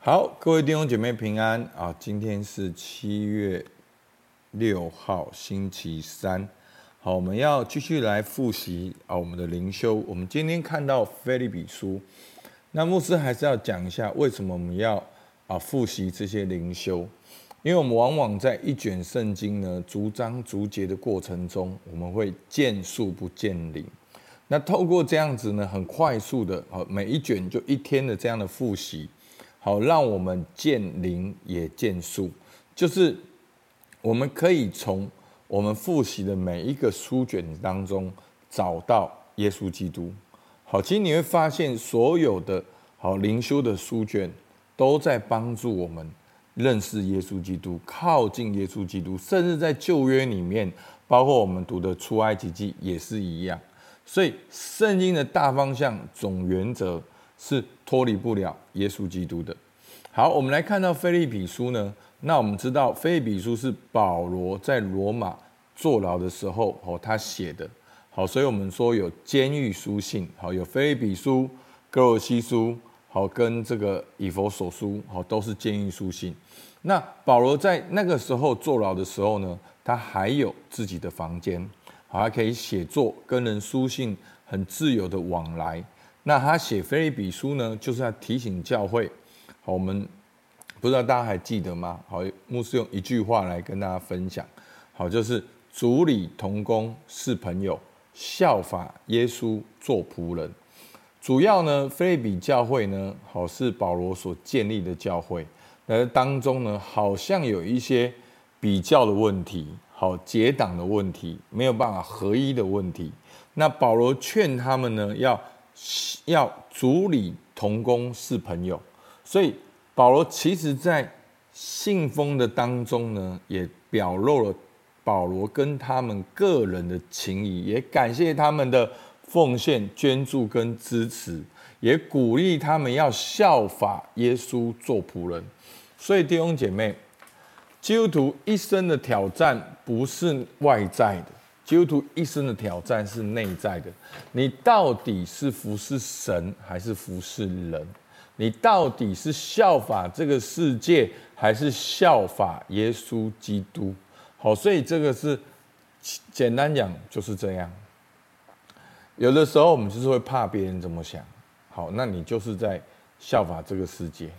好，各位弟兄姐妹平安啊！今天是七月六号，星期三。好，我们要继续来复习啊，我们的灵修。我们今天看到腓立比书，那牧师还是要讲一下，为什么我们要啊复习这些灵修？因为我们往往在一卷圣经呢，逐章逐节的过程中，我们会见树不见林。那透过这样子呢，很快速的，好，每一卷就一天的这样的复习。好，让我们见灵也见树，就是我们可以从我们复习的每一个书卷当中找到耶稣基督。好，其实你会发现，所有的好灵修的书卷都在帮助我们认识耶稣基督，靠近耶稣基督。甚至在旧约里面，包括我们读的出埃及记也是一样。所以，圣经的大方向总原则。是脱离不了耶稣基督的。好，我们来看到腓立比书呢。那我们知道，腓立比书是保罗在罗马坐牢的时候哦，他写的。好，所以我们说有监狱书信。好，有腓立比书、哥罗西书，好，跟这个以弗所书，好，都是监狱书信。那保罗在那个时候坐牢的时候呢，他还有自己的房间，好，还可以写作，跟人书信，很自由的往来。那他写腓利比书呢，就是要提醒教会。好，我们不知道大家还记得吗？好，牧师用一句话来跟大家分享。好，就是主里同工是朋友，效法耶稣做仆人。主要呢，腓立比教会呢，好是保罗所建立的教会，而当中呢，好像有一些比较的问题，好结党的问题，没有办法合一的问题。那保罗劝他们呢，要。要主理同工是朋友，所以保罗其实在信封的当中呢，也表露了保罗跟他们个人的情谊，也感谢他们的奉献、捐助跟支持，也鼓励他们要效法耶稣做仆人。所以弟兄姐妹，基督徒一生的挑战不是外在的。基督徒一生的挑战是内在的，你到底是服侍神还是服侍人？你到底是效法这个世界还是效法耶稣基督？好，所以这个是简单讲就是这样。有的时候我们就是会怕别人怎么想，好，那你就是在效法这个世界。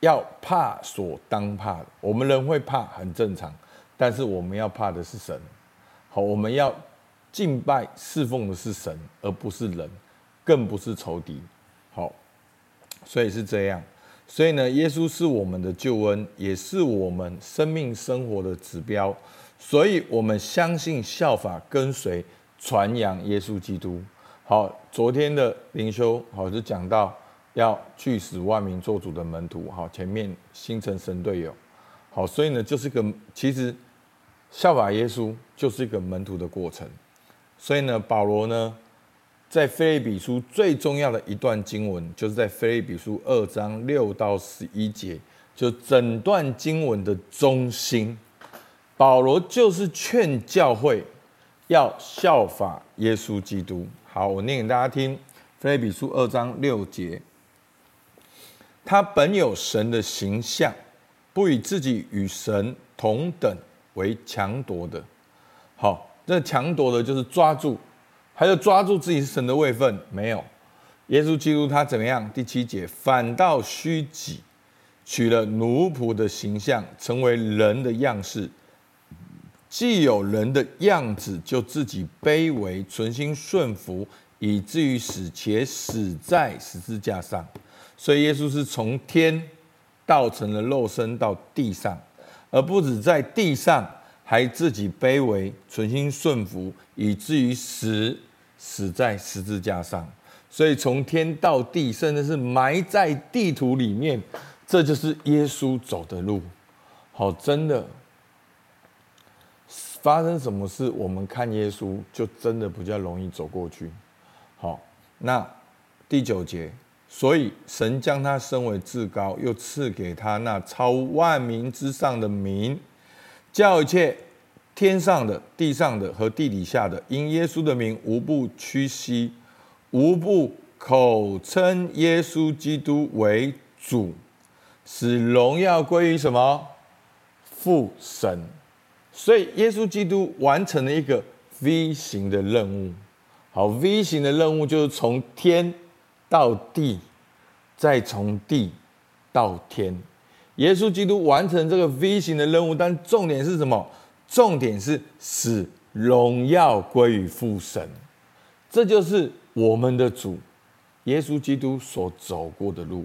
要怕所当怕的，我们人会怕很正常，但是我们要怕的是神。好，我们要敬拜侍奉的是神，而不是人，更不是仇敌。好，所以是这样。所以呢，耶稣是我们的救恩，也是我们生命生活的指标。所以我们相信、效法、跟随、传扬耶稣基督。好，昨天的灵修好就讲到要去使万民做主的门徒。好，前面新城神队友。好，所以呢，就是个其实。效法耶稣就是一个门徒的过程，所以呢，保罗呢，在腓立比书最重要的一段经文，就是在腓立比书二章六到十一节，就整段经文的中心，保罗就是劝教会要效法耶稣基督。好，我念给大家听，腓立比书二章六节，他本有神的形象，不以自己与神同等。为强夺的，好，这强夺的就是抓住，还有抓住自己是神的位分，没有。耶稣基督他怎么样？第七节，反倒虚己，取了奴仆的形象，成为人的样式。既有人的样子，就自己卑微，存心顺服，以至于死，且死在十字架上。所以耶稣是从天道成了肉身到地上。而不止在地上，还自己卑微，存心顺服，以至于死，死在十字架上。所以从天到地，甚至是埋在地土里面，这就是耶稣走的路。好，真的发生什么事，我们看耶稣就真的比较容易走过去。好，那第九节。所以神将他升为至高，又赐给他那超万民之上的名，叫一切天上的、地上的和地底下的，因耶稣的名，无不屈膝，无不口称耶稣基督为主，使荣耀归于什么？父神。所以耶稣基督完成了一个 V 型的任务。好，V 型的任务就是从天到地，再从地到天。耶稣基督完成这个 V 型的任务，但重点是什么？重点是使荣耀归于父神。这就是我们的主耶稣基督所走过的路。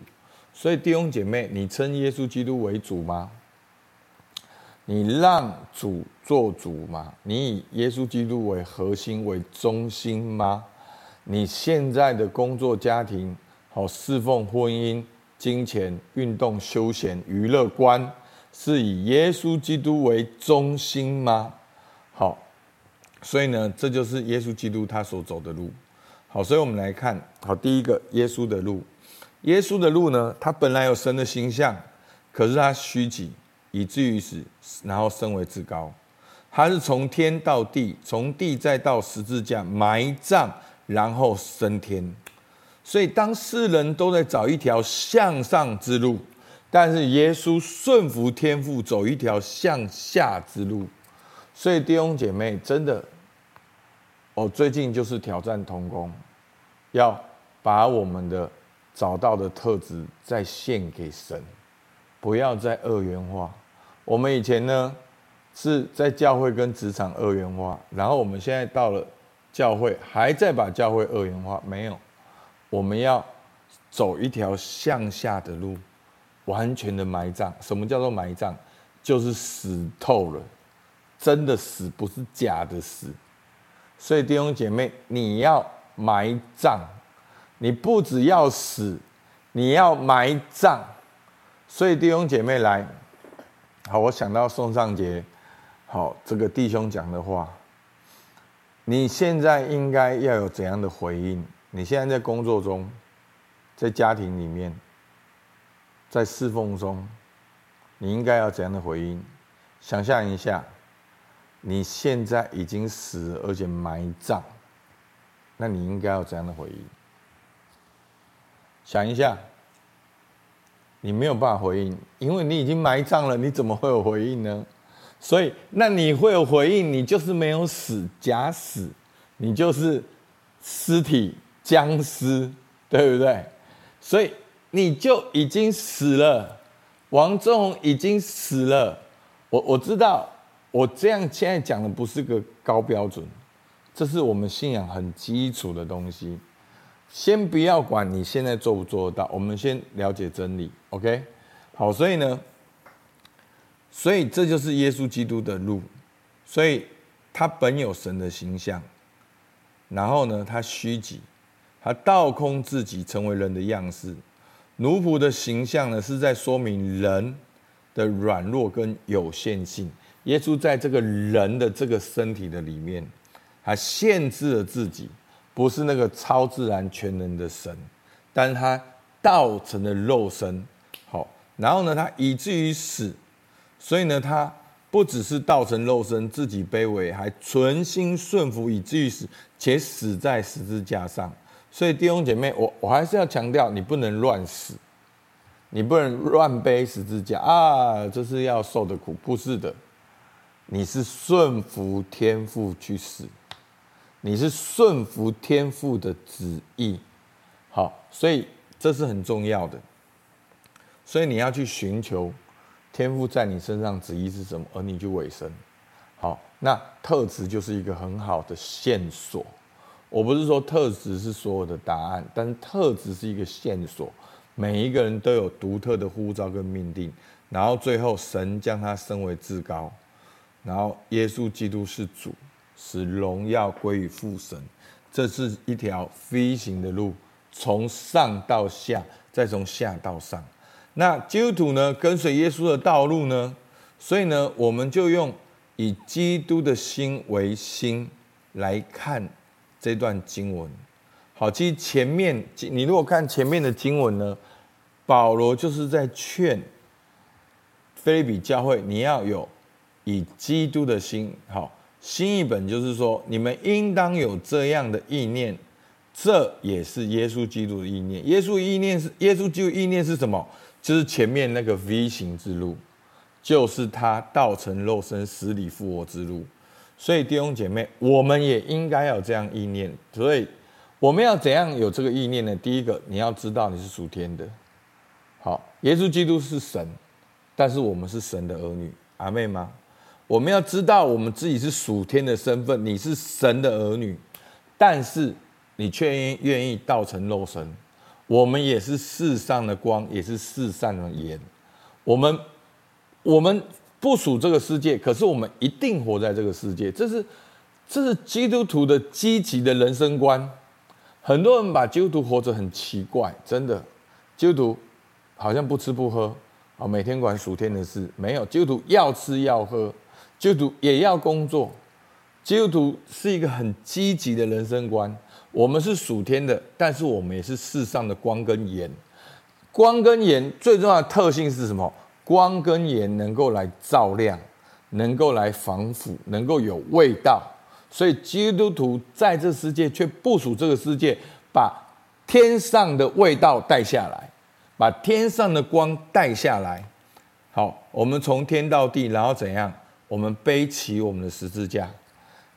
所以弟兄姐妹，你称耶稣基督为主吗？你让主做主吗？你以耶稣基督为核心、为中心吗？你现在的工作、家庭、好侍奉、婚姻、金钱、运动、休闲、娱乐观，是以耶稣基督为中心吗？好，所以呢，这就是耶稣基督他所走的路。好，所以我们来看，好，第一个耶稣的路，耶稣的路呢，他本来有神的形象，可是他虚己。以至于死，然后升为至高。他是从天到地，从地再到十字架埋葬，然后升天。所以当世人都在找一条向上之路，但是耶稣顺服天父，走一条向下之路。所以弟兄姐妹，真的，我最近就是挑战同工，要把我们的找到的特质再献给神。不要再二元化。我们以前呢是在教会跟职场二元化，然后我们现在到了教会，还在把教会二元化。没有，我们要走一条向下的路，完全的埋葬。什么叫做埋葬？就是死透了，真的死，不是假的死。所以弟兄姐妹，你要埋葬，你不只要死，你要埋葬。所以弟兄姐妹来，好，我想到宋尚杰，好，这个弟兄讲的话，你现在应该要有怎样的回应？你现在在工作中，在家庭里面，在侍奉中，你应该要怎样的回应？想象一下，你现在已经死，而且埋葬，那你应该要怎样的回应？想一下。你没有办法回应，因为你已经埋葬了，你怎么会有回应呢？所以，那你会有回应，你就是没有死，假死，你就是尸体僵尸，对不对？所以你就已经死了，王中已经死了。我我知道，我这样现在讲的不是个高标准，这是我们信仰很基础的东西。先不要管你现在做不做得到，我们先了解真理，OK？好，所以呢，所以这就是耶稣基督的路，所以他本有神的形象，然后呢，他虚己，他倒空自己，成为人的样式。奴仆的形象呢，是在说明人的软弱跟有限性。耶稣在这个人的这个身体的里面，他限制了自己。不是那个超自然全能的神，但是他道成了肉身，好，然后呢，他以至于死，所以呢，他不只是道成肉身，自己卑微，还存心顺服，以至于死，且死在十字架上。所以弟兄姐妹，我我还是要强调，你不能乱死，你不能乱背十字架啊，这是要受的苦，不是的，你是顺服天父去死。你是顺服天父的旨意，好，所以这是很重要的。所以你要去寻求天赋在你身上旨意是什么，而你去委身。好，那特质就是一个很好的线索。我不是说特质是所有的答案，但是特质是一个线索。每一个人都有独特的呼召跟命定，然后最后神将他升为至高，然后耶稣基督是主。使荣耀归于父神，这是一条 V 型的路，从上到下，再从下到上。那基督徒呢，跟随耶稣的道路呢？所以呢，我们就用以基督的心为心来看这段经文。好，其实前面你如果看前面的经文呢，保罗就是在劝腓利比教会，你要有以基督的心。好。新译本就是说，你们应当有这样的意念，这也是耶稣基督的意念。耶稣意念是耶稣基督意念是什么？就是前面那个 V 型之路，就是他道成肉身、死里复活之路。所以弟兄姐妹，我们也应该有这样意念。所以我们要怎样有这个意念呢？第一个，你要知道你是属天的。好，耶稣基督是神，但是我们是神的儿女，阿妹吗？我们要知道我们自己是属天的身份，你是神的儿女，但是你却愿意道成肉身。我们也是世上的光，也是世上的盐。我们我们不属这个世界，可是我们一定活在这个世界。这是这是基督徒的积极的人生观。很多人把基督徒活着很奇怪，真的，基督徒好像不吃不喝啊，每天管属天的事。没有，基督徒要吃要喝，基督徒也要工作。基督徒是一个很积极的人生观。我们是属天的，但是我们也是世上的光跟盐。光跟盐最重要的特性是什么？光跟盐能够来照亮，能够来防腐，能够有味道。所以基督徒在这世界却不属这个世界，把天上的味道带下来，把天上的光带下来。好，我们从天到地，然后怎样？我们背起我们的十字架。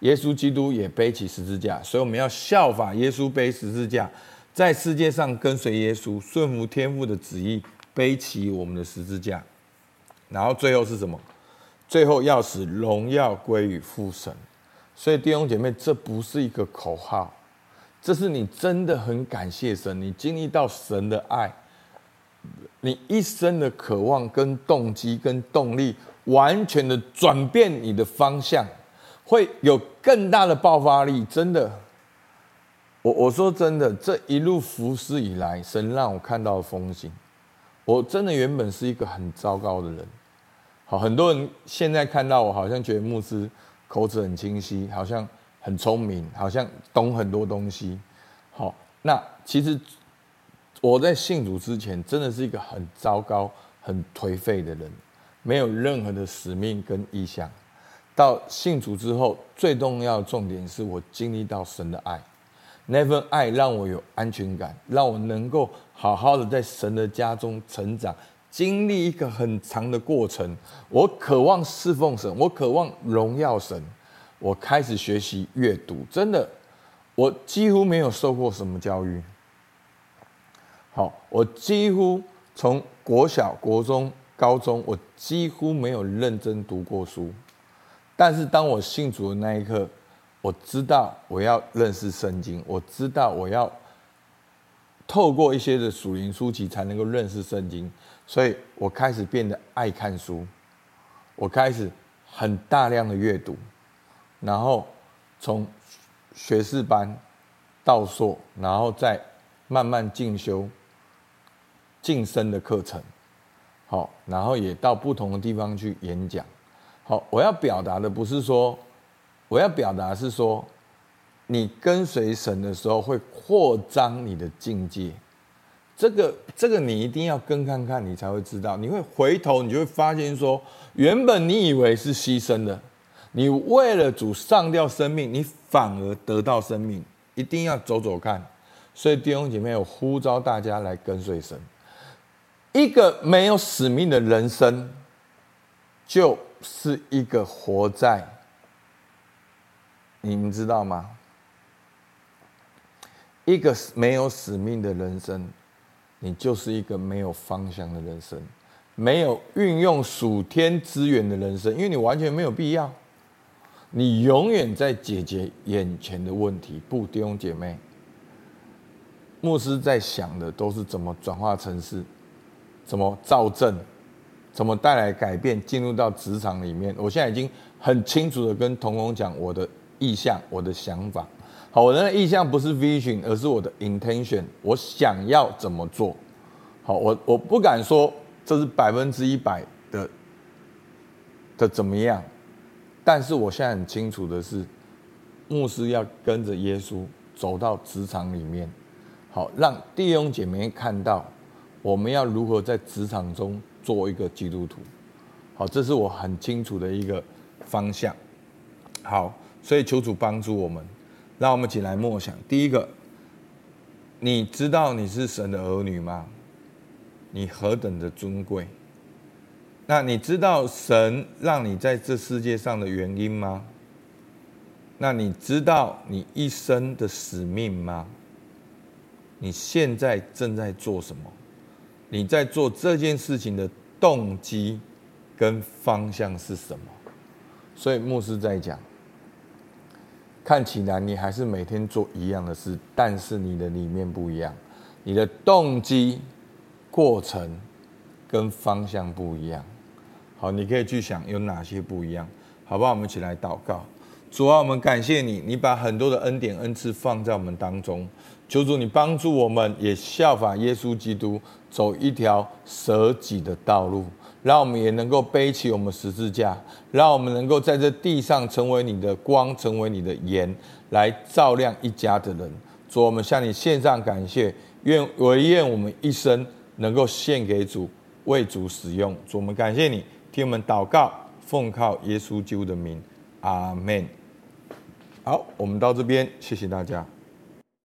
耶稣基督也背起十字架，所以我们要效法耶稣背十字架，在世界上跟随耶稣，顺服天父的旨意，背起我们的十字架。然后最后是什么？最后要使荣耀归于父神。所以弟兄姐妹，这不是一个口号，这是你真的很感谢神，你经历到神的爱，你一生的渴望跟动机跟动力，完全的转变你的方向。会有更大的爆发力，真的。我我说真的，这一路服侍以来，神让我看到风景。我真的原本是一个很糟糕的人，好，很多人现在看到我，好像觉得牧师口齿很清晰，好像很聪明，好像懂很多东西。好，那其实我在信主之前，真的是一个很糟糕、很颓废的人，没有任何的使命跟意向。到信主之后，最重要的重点是我经历到神的爱，那份爱让我有安全感，让我能够好好的在神的家中成长，经历一个很长的过程。我渴望侍奉神，我渴望荣耀神。我开始学习阅读，真的，我几乎没有受过什么教育。好，我几乎从国小、国中、高中，我几乎没有认真读过书。但是当我信主的那一刻，我知道我要认识圣经，我知道我要透过一些的属灵书籍才能够认识圣经，所以我开始变得爱看书，我开始很大量的阅读，然后从学士班到硕，然后再慢慢进修晋升的课程，好，然后也到不同的地方去演讲。好，我要表达的不是说，我要表达是说，你跟随神的时候会扩张你的境界，这个这个你一定要跟看看，你才会知道。你会回头，你就会发现说，原本你以为是牺牲的，你为了主上吊生命，你反而得到生命。一定要走走看。所以弟兄姐妹，我呼召大家来跟随神。一个没有使命的人生，就是一个活在，你们知道吗？一个没有使命的人生，你就是一个没有方向的人生，没有运用属天资源的人生，因为你完全没有必要，你永远在解决眼前的问题。不，弟兄姐妹，牧师在想的都是怎么转化成事，怎么造正。怎么带来改变？进入到职场里面，我现在已经很清楚的跟童工讲我的意向、我的想法。好，我的意向不是 vision，而是我的 intention。我想要怎么做？好，我我不敢说这是百分之一百的的怎么样，但是我现在很清楚的是，牧师要跟着耶稣走到职场里面，好，让弟兄姐妹看到我们要如何在职场中。做一个基督徒，好，这是我很清楚的一个方向。好，所以求主帮助我们，让我们起来默想。第一个，你知道你是神的儿女吗？你何等的尊贵。那你知道神让你在这世界上的原因吗？那你知道你一生的使命吗？你现在正在做什么？你在做这件事情的动机跟方向是什么？所以牧师在讲，看起来你还是每天做一样的事，但是你的里面不一样，你的动机、过程跟方向不一样。好，你可以去想有哪些不一样，好不好？我们一起来祷告。主啊，我们感谢你，你把很多的恩典恩赐放在我们当中。求主你帮助我们，也效法耶稣基督，走一条舍己的道路，让我们也能够背起我们十字架，让我们能够在这地上成为你的光，成为你的盐，来照亮一家的人。主，我们向你献上感谢，愿唯愿我们一生能够献给主，为主使用。主，我们感谢你，听我们祷告，奉靠耶稣基督的名，阿门。好，我们到这边，谢谢大家。